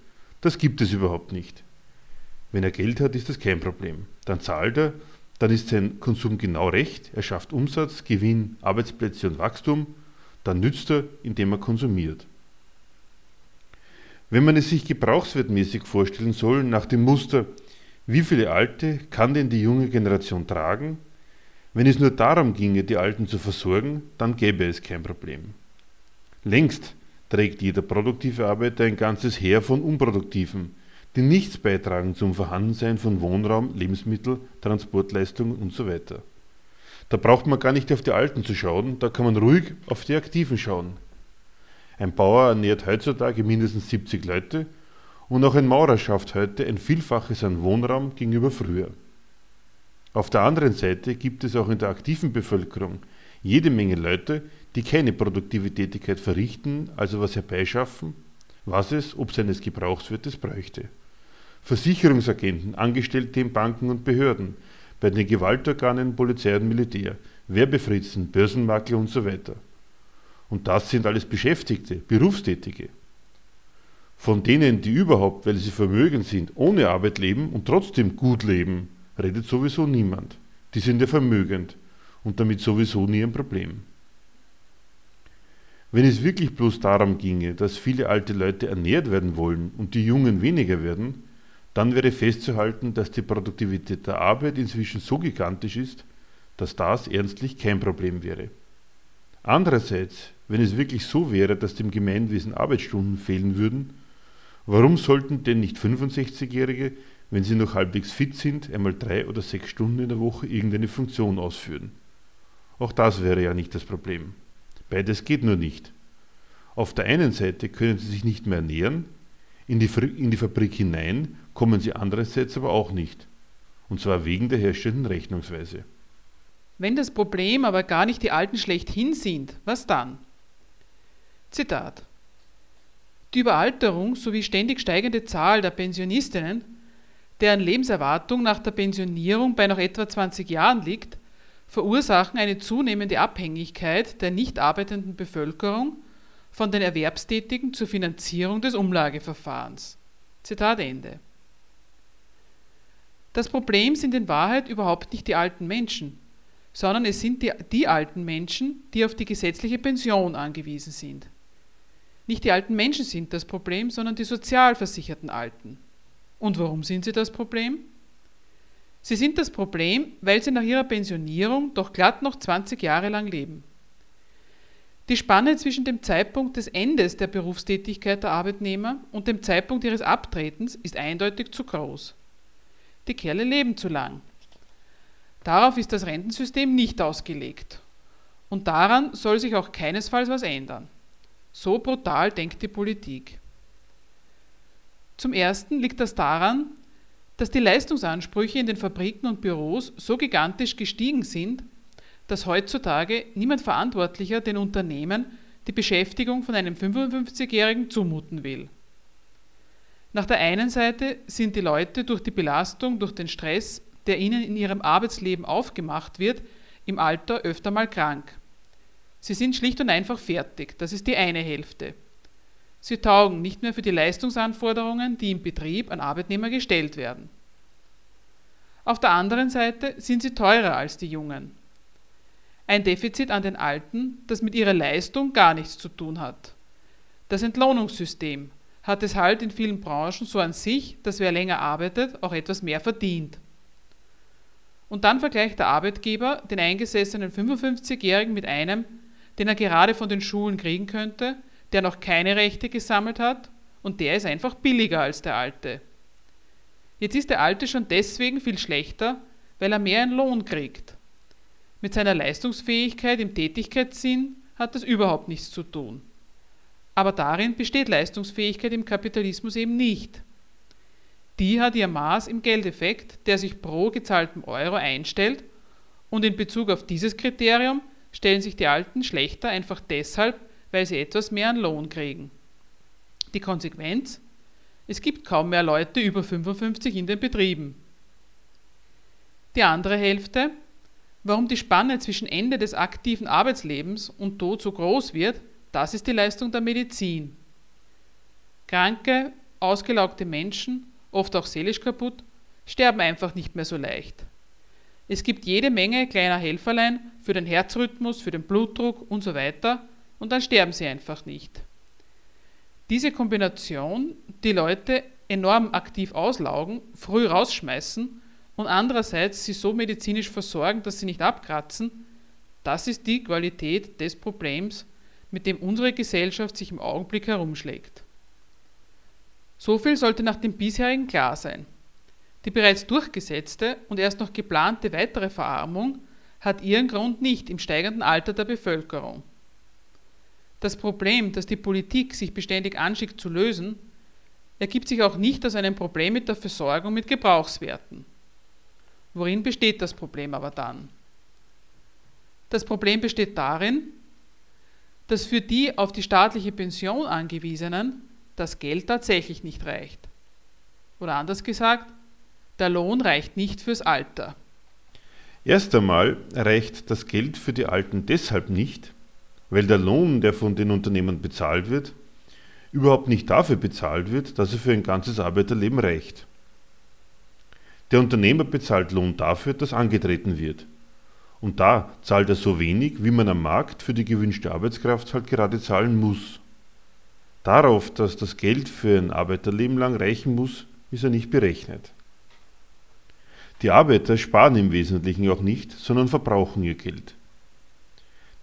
das gibt es überhaupt nicht. Wenn er Geld hat, ist das kein Problem. Dann zahlt er dann ist sein Konsum genau recht, er schafft Umsatz, Gewinn, Arbeitsplätze und Wachstum, dann nützt er, indem er konsumiert. Wenn man es sich gebrauchswertmäßig vorstellen soll, nach dem Muster, wie viele Alte kann denn die junge Generation tragen, wenn es nur darum ginge, die Alten zu versorgen, dann gäbe es kein Problem. Längst trägt jeder produktive Arbeiter ein ganzes Heer von Unproduktiven, die nichts beitragen zum Vorhandensein von Wohnraum, Lebensmittel, Transportleistungen usw. So da braucht man gar nicht auf die Alten zu schauen, da kann man ruhig auf die Aktiven schauen. Ein Bauer ernährt heutzutage mindestens 70 Leute und auch ein Maurer schafft heute ein Vielfaches an Wohnraum gegenüber früher. Auf der anderen Seite gibt es auch in der aktiven Bevölkerung jede Menge Leute, die keine produktive Tätigkeit verrichten, also was herbeischaffen, was es, ob seines Gebrauchswertes, bräuchte. Versicherungsagenten, Angestellte in Banken und Behörden, bei den Gewaltorganen Polizei und Militär, Werbefritzen, Börsenmakler und so weiter. Und das sind alles Beschäftigte, Berufstätige. Von denen, die überhaupt, weil sie vermögend sind, ohne Arbeit leben und trotzdem gut leben, redet sowieso niemand. Die sind ja vermögend und damit sowieso nie ein Problem. Wenn es wirklich bloß darum ginge, dass viele alte Leute ernährt werden wollen und die Jungen weniger werden, dann wäre festzuhalten, dass die Produktivität der Arbeit inzwischen so gigantisch ist, dass das ernstlich kein Problem wäre. Andererseits, wenn es wirklich so wäre, dass dem Gemeinwesen Arbeitsstunden fehlen würden, warum sollten denn nicht 65-Jährige, wenn sie noch halbwegs fit sind, einmal drei oder sechs Stunden in der Woche irgendeine Funktion ausführen? Auch das wäre ja nicht das Problem. Beides geht nur nicht. Auf der einen Seite können sie sich nicht mehr ernähren, in die, in die Fabrik hinein kommen sie andererseits aber auch nicht. Und zwar wegen der herrschenden Rechnungsweise. Wenn das Problem aber gar nicht die Alten schlechthin sind, was dann? Zitat. Die Überalterung sowie ständig steigende Zahl der Pensionistinnen, deren Lebenserwartung nach der Pensionierung bei noch etwa 20 Jahren liegt, verursachen eine zunehmende Abhängigkeit der nicht arbeitenden Bevölkerung von den Erwerbstätigen zur Finanzierung des Umlageverfahrens. Zitat Ende. Das Problem sind in Wahrheit überhaupt nicht die alten Menschen, sondern es sind die, die alten Menschen, die auf die gesetzliche Pension angewiesen sind. Nicht die alten Menschen sind das Problem, sondern die sozialversicherten Alten. Und warum sind sie das Problem? Sie sind das Problem, weil sie nach ihrer Pensionierung doch glatt noch 20 Jahre lang leben. Die Spanne zwischen dem Zeitpunkt des Endes der Berufstätigkeit der Arbeitnehmer und dem Zeitpunkt ihres Abtretens ist eindeutig zu groß. Die Kerle leben zu lang. Darauf ist das Rentensystem nicht ausgelegt. Und daran soll sich auch keinesfalls was ändern. So brutal denkt die Politik. Zum Ersten liegt das daran, dass die Leistungsansprüche in den Fabriken und Büros so gigantisch gestiegen sind, dass heutzutage niemand Verantwortlicher den Unternehmen die Beschäftigung von einem 55-Jährigen zumuten will. Nach der einen Seite sind die Leute durch die Belastung, durch den Stress, der ihnen in ihrem Arbeitsleben aufgemacht wird, im Alter öfter mal krank. Sie sind schlicht und einfach fertig, das ist die eine Hälfte. Sie taugen nicht mehr für die Leistungsanforderungen, die im Betrieb an Arbeitnehmer gestellt werden. Auf der anderen Seite sind sie teurer als die Jungen. Ein Defizit an den Alten, das mit ihrer Leistung gar nichts zu tun hat. Das Entlohnungssystem hat es halt in vielen Branchen so an sich, dass wer länger arbeitet, auch etwas mehr verdient. Und dann vergleicht der Arbeitgeber den eingesessenen 55-Jährigen mit einem, den er gerade von den Schulen kriegen könnte, der noch keine Rechte gesammelt hat und der ist einfach billiger als der alte. Jetzt ist der alte schon deswegen viel schlechter, weil er mehr in Lohn kriegt. Mit seiner Leistungsfähigkeit im Tätigkeitssinn hat das überhaupt nichts zu tun. Aber darin besteht Leistungsfähigkeit im Kapitalismus eben nicht. Die hat ihr Maß im Geldeffekt, der sich pro gezahltem Euro einstellt, und in Bezug auf dieses Kriterium stellen sich die Alten schlechter einfach deshalb, weil sie etwas mehr an Lohn kriegen. Die Konsequenz? Es gibt kaum mehr Leute über 55 in den Betrieben. Die andere Hälfte, warum die Spanne zwischen Ende des aktiven Arbeitslebens und Tod so groß wird, das ist die Leistung der Medizin. Kranke, ausgelaugte Menschen, oft auch seelisch kaputt, sterben einfach nicht mehr so leicht. Es gibt jede Menge kleiner Helferlein für den Herzrhythmus, für den Blutdruck und so weiter und dann sterben sie einfach nicht. Diese Kombination, die Leute enorm aktiv auslaugen, früh rausschmeißen und andererseits sie so medizinisch versorgen, dass sie nicht abkratzen, das ist die Qualität des Problems, mit dem unsere Gesellschaft sich im Augenblick herumschlägt. So viel sollte nach dem bisherigen klar sein. Die bereits durchgesetzte und erst noch geplante weitere Verarmung hat ihren Grund nicht im steigenden Alter der Bevölkerung. Das Problem, das die Politik sich beständig anschickt zu lösen, ergibt sich auch nicht aus einem Problem mit der Versorgung mit Gebrauchswerten. Worin besteht das Problem aber dann? Das Problem besteht darin, dass für die auf die staatliche Pension angewiesenen das Geld tatsächlich nicht reicht. Oder anders gesagt, der Lohn reicht nicht fürs Alter. Erst einmal reicht das Geld für die Alten deshalb nicht, weil der Lohn, der von den Unternehmen bezahlt wird, überhaupt nicht dafür bezahlt wird, dass er für ein ganzes Arbeiterleben reicht. Der Unternehmer bezahlt Lohn dafür, dass angetreten wird. Und da zahlt er so wenig, wie man am Markt für die gewünschte Arbeitskraft halt gerade zahlen muss. Darauf, dass das Geld für ein Arbeiterleben lang reichen muss, ist er nicht berechnet. Die Arbeiter sparen im Wesentlichen auch nicht, sondern verbrauchen ihr Geld.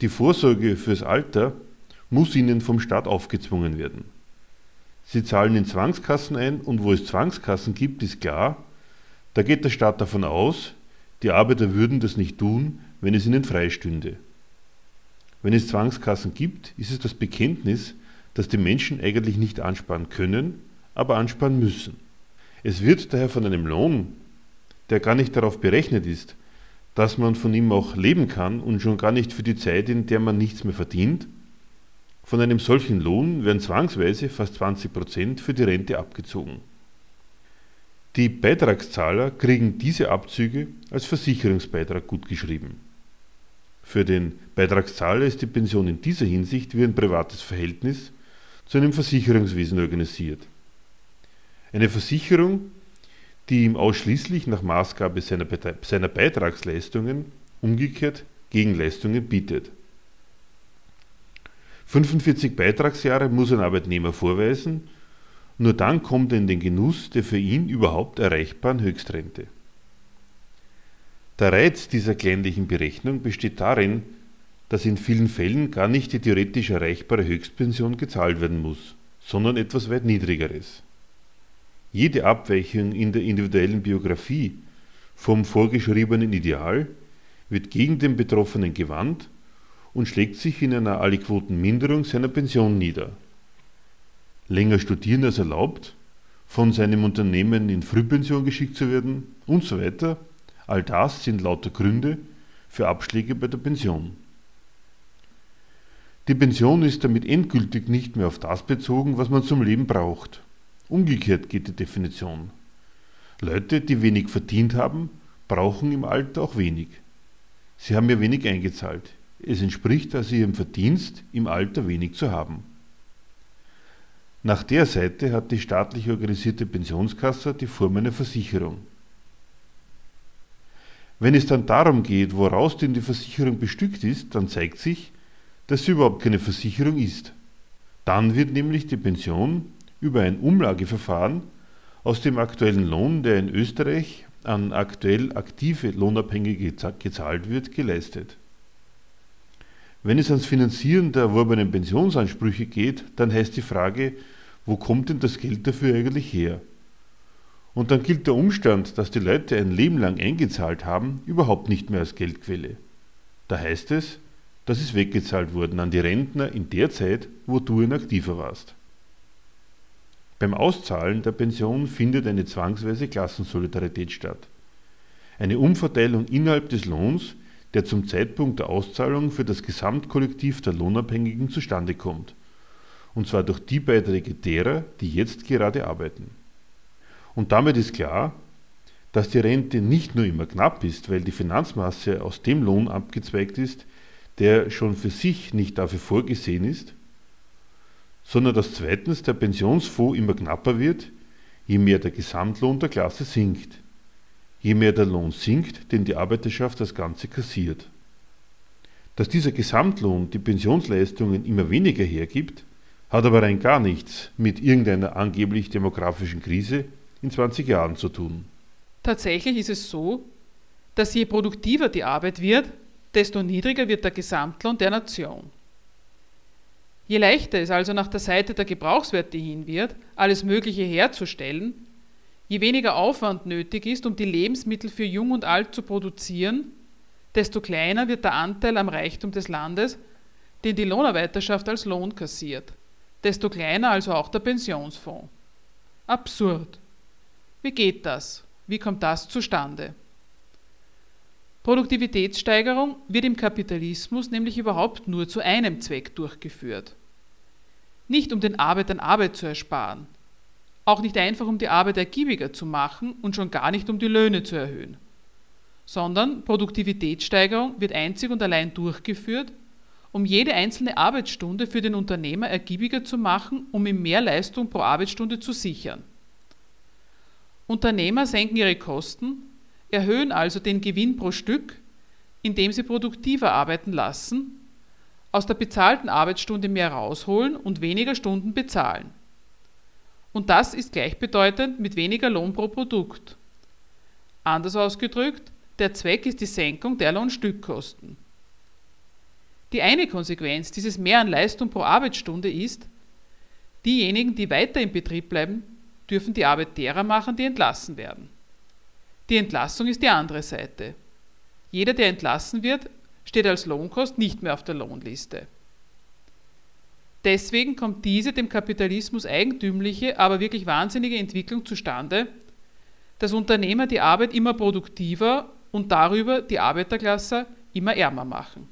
Die Vorsorge fürs Alter muss ihnen vom Staat aufgezwungen werden. Sie zahlen in Zwangskassen ein und wo es Zwangskassen gibt, ist klar, da geht der Staat davon aus, die Arbeiter würden das nicht tun, wenn es ihnen freistünde. Wenn es Zwangskassen gibt, ist es das Bekenntnis, dass die Menschen eigentlich nicht ansparen können, aber ansparen müssen. Es wird daher von einem Lohn, der gar nicht darauf berechnet ist, dass man von ihm auch leben kann und schon gar nicht für die Zeit, in der man nichts mehr verdient. Von einem solchen Lohn werden zwangsweise fast 20 Prozent für die Rente abgezogen. Die Beitragszahler kriegen diese Abzüge als Versicherungsbeitrag gutgeschrieben. Für den Beitragszahler ist die Pension in dieser Hinsicht wie ein privates Verhältnis zu einem Versicherungswesen organisiert. Eine Versicherung die ihm ausschließlich nach Maßgabe seiner, seiner Beitragsleistungen umgekehrt Gegenleistungen bietet. 45 Beitragsjahre muss ein Arbeitnehmer vorweisen, nur dann kommt er in den Genuss der für ihn überhaupt erreichbaren Höchstrente. Der Reiz dieser kleinlichen Berechnung besteht darin, dass in vielen Fällen gar nicht die theoretisch erreichbare Höchstpension gezahlt werden muss, sondern etwas weit niedrigeres. Jede Abweichung in der individuellen Biografie vom vorgeschriebenen Ideal wird gegen den Betroffenen gewandt und schlägt sich in einer aliquoten Minderung seiner Pension nieder. Länger studieren als erlaubt, von seinem Unternehmen in Frühpension geschickt zu werden und so weiter, all das sind lauter Gründe für Abschläge bei der Pension. Die Pension ist damit endgültig nicht mehr auf das bezogen, was man zum Leben braucht. Umgekehrt geht die Definition. Leute, die wenig verdient haben, brauchen im Alter auch wenig. Sie haben ja wenig eingezahlt. Es entspricht also ihrem Verdienst, im Alter wenig zu haben. Nach der Seite hat die staatlich organisierte Pensionskasse die Form einer Versicherung. Wenn es dann darum geht, woraus denn die Versicherung bestückt ist, dann zeigt sich, dass sie überhaupt keine Versicherung ist. Dann wird nämlich die Pension über ein Umlageverfahren aus dem aktuellen Lohn, der in Österreich an aktuell aktive Lohnabhängige gezahlt wird, geleistet. Wenn es ans Finanzieren der erworbenen Pensionsansprüche geht, dann heißt die Frage, wo kommt denn das Geld dafür eigentlich her? Und dann gilt der Umstand, dass die Leute ein Leben lang eingezahlt haben, überhaupt nicht mehr als Geldquelle. Da heißt es, das ist weggezahlt worden an die Rentner in der Zeit, wo du ein Aktiver warst. Beim Auszahlen der Pension findet eine zwangsweise Klassensolidarität statt. Eine Umverteilung innerhalb des Lohns, der zum Zeitpunkt der Auszahlung für das Gesamtkollektiv der Lohnabhängigen zustande kommt. Und zwar durch die Beiträge derer, die jetzt gerade arbeiten. Und damit ist klar, dass die Rente nicht nur immer knapp ist, weil die Finanzmasse aus dem Lohn abgezweigt ist, der schon für sich nicht dafür vorgesehen ist, sondern dass zweitens der Pensionsfonds immer knapper wird, je mehr der Gesamtlohn der Klasse sinkt, je mehr der Lohn sinkt, den die Arbeiterschaft das Ganze kassiert. Dass dieser Gesamtlohn die Pensionsleistungen immer weniger hergibt, hat aber rein gar nichts mit irgendeiner angeblich demografischen Krise in 20 Jahren zu tun. Tatsächlich ist es so, dass je produktiver die Arbeit wird, desto niedriger wird der Gesamtlohn der Nation. Je leichter es also nach der Seite der Gebrauchswerte hin wird, alles Mögliche herzustellen, je weniger Aufwand nötig ist, um die Lebensmittel für Jung und Alt zu produzieren, desto kleiner wird der Anteil am Reichtum des Landes, den die Lohnarbeiterschaft als Lohn kassiert, desto kleiner also auch der Pensionsfonds. Absurd. Wie geht das? Wie kommt das zustande? Produktivitätssteigerung wird im Kapitalismus nämlich überhaupt nur zu einem Zweck durchgeführt. Nicht um den Arbeitern Arbeit zu ersparen, auch nicht einfach um die Arbeit ergiebiger zu machen und schon gar nicht um die Löhne zu erhöhen, sondern Produktivitätssteigerung wird einzig und allein durchgeführt, um jede einzelne Arbeitsstunde für den Unternehmer ergiebiger zu machen, um ihm mehr Leistung pro Arbeitsstunde zu sichern. Unternehmer senken ihre Kosten, erhöhen also den Gewinn pro Stück, indem sie produktiver arbeiten lassen, aus der bezahlten Arbeitsstunde mehr rausholen und weniger Stunden bezahlen. Und das ist gleichbedeutend mit weniger Lohn pro Produkt. Anders ausgedrückt, der Zweck ist die Senkung der Lohnstückkosten. Die eine Konsequenz dieses Mehr an Leistung pro Arbeitsstunde ist, diejenigen, die weiter im Betrieb bleiben, dürfen die Arbeit derer machen, die entlassen werden. Die Entlassung ist die andere Seite. Jeder, der entlassen wird, steht als Lohnkost nicht mehr auf der Lohnliste. Deswegen kommt diese dem Kapitalismus eigentümliche, aber wirklich wahnsinnige Entwicklung zustande, dass Unternehmer die Arbeit immer produktiver und darüber die Arbeiterklasse immer ärmer machen.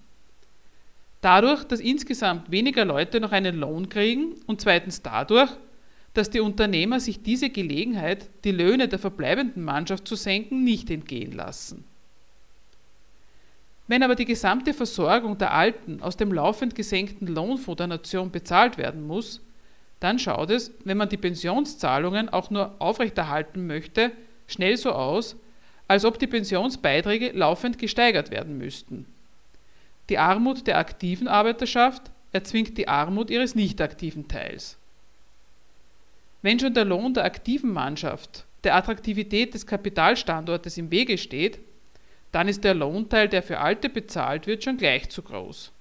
Dadurch, dass insgesamt weniger Leute noch einen Lohn kriegen und zweitens dadurch, dass die Unternehmer sich diese Gelegenheit, die Löhne der verbleibenden Mannschaft zu senken, nicht entgehen lassen. Wenn aber die gesamte Versorgung der Alten aus dem laufend gesenkten Lohnfonds der Nation bezahlt werden muss, dann schaut es, wenn man die Pensionszahlungen auch nur aufrechterhalten möchte, schnell so aus, als ob die Pensionsbeiträge laufend gesteigert werden müssten. Die Armut der aktiven Arbeiterschaft erzwingt die Armut ihres nicht aktiven Teils. Wenn schon der Lohn der aktiven Mannschaft der Attraktivität des Kapitalstandortes im Wege steht, dann ist der Lohnteil, der für Alte bezahlt wird, schon gleich zu groß.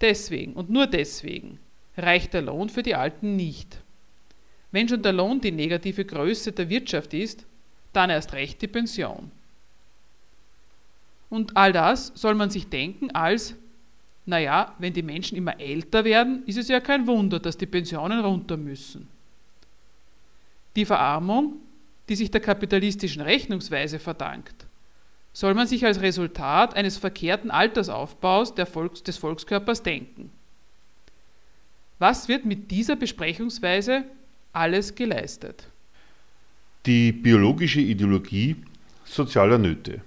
Deswegen und nur deswegen reicht der Lohn für die Alten nicht. Wenn schon der Lohn die negative Größe der Wirtschaft ist, dann erst recht die Pension. Und all das soll man sich denken als, naja, wenn die Menschen immer älter werden, ist es ja kein Wunder, dass die Pensionen runter müssen. Die Verarmung, die sich der kapitalistischen Rechnungsweise verdankt, soll man sich als Resultat eines verkehrten Altersaufbaus Volks, des Volkskörpers denken. Was wird mit dieser Besprechungsweise alles geleistet? Die biologische Ideologie sozialer Nöte.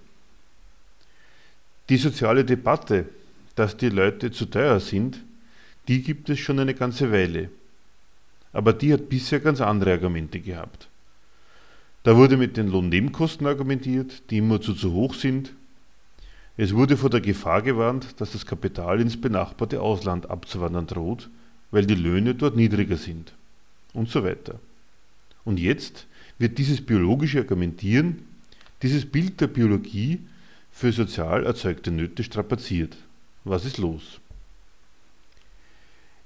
Die soziale Debatte, dass die Leute zu teuer sind, die gibt es schon eine ganze Weile aber die hat bisher ganz andere Argumente gehabt. Da wurde mit den Lohnnebenkosten argumentiert, die immerzu zu hoch sind. Es wurde vor der Gefahr gewarnt, dass das Kapital ins benachbarte Ausland abzuwandern droht, weil die Löhne dort niedriger sind. Und so weiter. Und jetzt wird dieses biologische Argumentieren, dieses Bild der Biologie für sozial erzeugte Nöte strapaziert. Was ist los?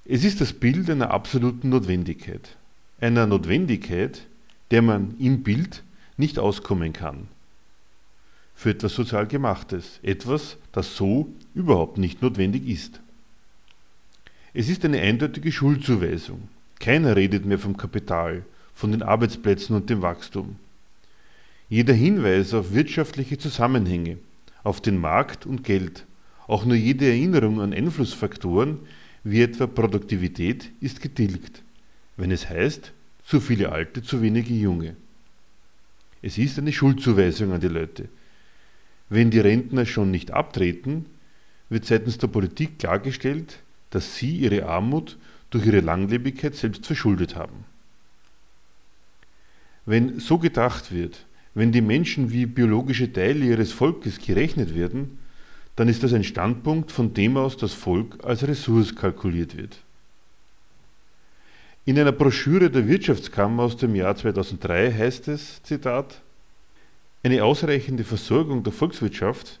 Es ist das Bild einer absoluten Notwendigkeit. Einer Notwendigkeit, der man im Bild nicht auskommen kann. Für etwas sozial Gemachtes. Etwas, das so überhaupt nicht notwendig ist. Es ist eine eindeutige Schuldzuweisung. Keiner redet mehr vom Kapital, von den Arbeitsplätzen und dem Wachstum. Jeder Hinweis auf wirtschaftliche Zusammenhänge, auf den Markt und Geld, auch nur jede Erinnerung an Einflussfaktoren wie etwa Produktivität ist getilgt, wenn es heißt, zu viele Alte, zu wenige Junge. Es ist eine Schuldzuweisung an die Leute. Wenn die Rentner schon nicht abtreten, wird seitens der Politik klargestellt, dass sie ihre Armut durch ihre Langlebigkeit selbst verschuldet haben. Wenn so gedacht wird, wenn die Menschen wie biologische Teile ihres Volkes gerechnet werden, dann ist das ein Standpunkt, von dem aus das Volk als Ressource kalkuliert wird. In einer Broschüre der Wirtschaftskammer aus dem Jahr 2003 heißt es, Zitat, eine ausreichende Versorgung der Volkswirtschaft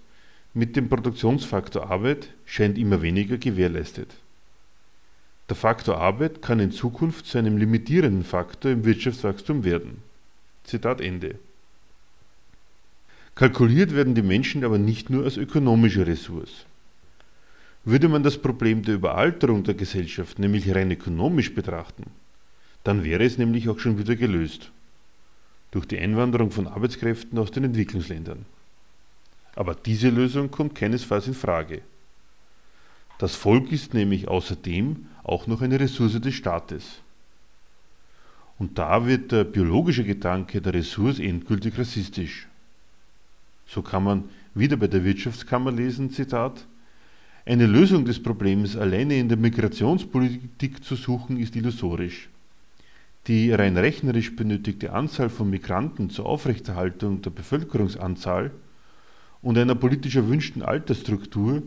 mit dem Produktionsfaktor Arbeit scheint immer weniger gewährleistet. Der Faktor Arbeit kann in Zukunft zu einem limitierenden Faktor im Wirtschaftswachstum werden. Zitat Ende. Kalkuliert werden die Menschen aber nicht nur als ökonomische Ressource. Würde man das Problem der Überalterung der Gesellschaft nämlich rein ökonomisch betrachten, dann wäre es nämlich auch schon wieder gelöst. Durch die Einwanderung von Arbeitskräften aus den Entwicklungsländern. Aber diese Lösung kommt keinesfalls in Frage. Das Volk ist nämlich außerdem auch noch eine Ressource des Staates. Und da wird der biologische Gedanke der Ressource endgültig rassistisch. So kann man wieder bei der Wirtschaftskammer lesen, Zitat, eine Lösung des Problems alleine in der Migrationspolitik zu suchen, ist illusorisch. Die rein rechnerisch benötigte Anzahl von Migranten zur Aufrechterhaltung der Bevölkerungsanzahl und einer politisch erwünschten Altersstruktur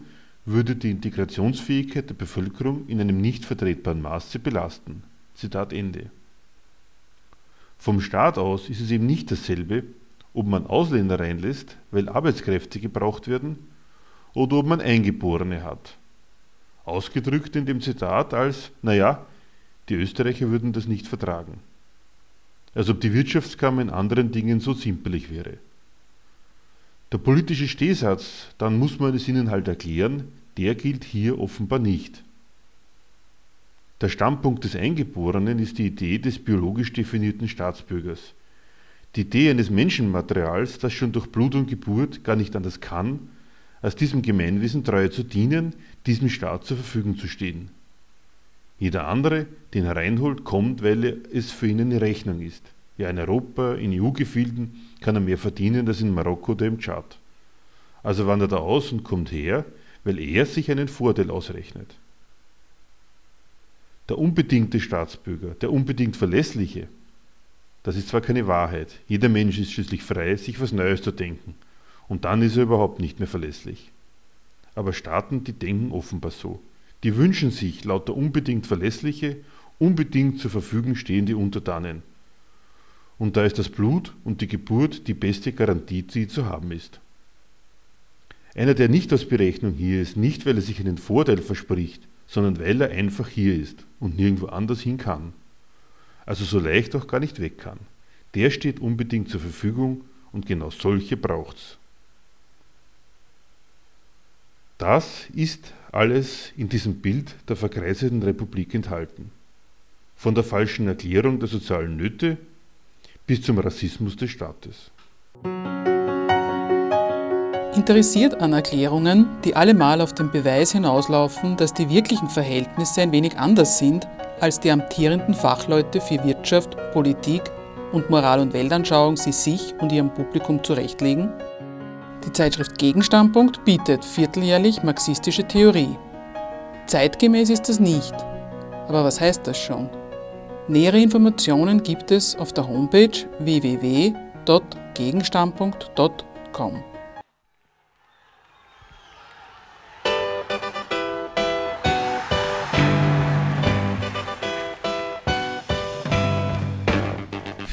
würde die Integrationsfähigkeit der Bevölkerung in einem nicht vertretbaren Maße belasten. Zitat Ende. Vom Staat aus ist es eben nicht dasselbe, ob man Ausländer reinlässt, weil Arbeitskräfte gebraucht werden, oder ob man Eingeborene hat. Ausgedrückt in dem Zitat als, naja, die Österreicher würden das nicht vertragen. Als ob die Wirtschaftskammer in anderen Dingen so simpelig wäre. Der politische Stehsatz, dann muss man es ihnen halt erklären, der gilt hier offenbar nicht. Der Standpunkt des Eingeborenen ist die Idee des biologisch definierten Staatsbürgers. Die Idee eines Menschenmaterials, das schon durch Blut und Geburt gar nicht anders kann, als diesem Gemeinwesen treu zu dienen, diesem Staat zur Verfügung zu stehen. Jeder andere, den er reinholt, kommt, weil es für ihn eine Rechnung ist. Ja, in Europa, in EU-Gefilden kann er mehr verdienen als in Marokko oder im Tschad. Also wandert er aus und kommt her, weil er sich einen Vorteil ausrechnet. Der unbedingte Staatsbürger, der unbedingt Verlässliche, das ist zwar keine Wahrheit, jeder Mensch ist schließlich frei, sich was Neues zu denken, und dann ist er überhaupt nicht mehr verlässlich. Aber Staaten, die denken offenbar so. Die wünschen sich lauter unbedingt Verlässliche, unbedingt zur Verfügung stehende Untertanen. Und da ist das Blut und die Geburt die beste Garantie, die zu haben ist. Einer, der nicht aus Berechnung hier ist, nicht weil er sich einen Vorteil verspricht, sondern weil er einfach hier ist und nirgendwo anders hin kann. Also so leicht auch gar nicht weg kann. Der steht unbedingt zur Verfügung und genau solche braucht's. Das ist alles in diesem Bild der verkreiseten Republik enthalten. Von der falschen Erklärung der sozialen Nöte bis zum Rassismus des Staates. Interessiert an Erklärungen, die allemal auf den Beweis hinauslaufen, dass die wirklichen Verhältnisse ein wenig anders sind, als die amtierenden Fachleute für Wirtschaft, Politik und Moral- und Weltanschauung sie sich und ihrem Publikum zurechtlegen? Die Zeitschrift Gegenstandpunkt bietet vierteljährlich marxistische Theorie. Zeitgemäß ist das nicht. Aber was heißt das schon? Nähere Informationen gibt es auf der Homepage www.gegenstandpunkt.com.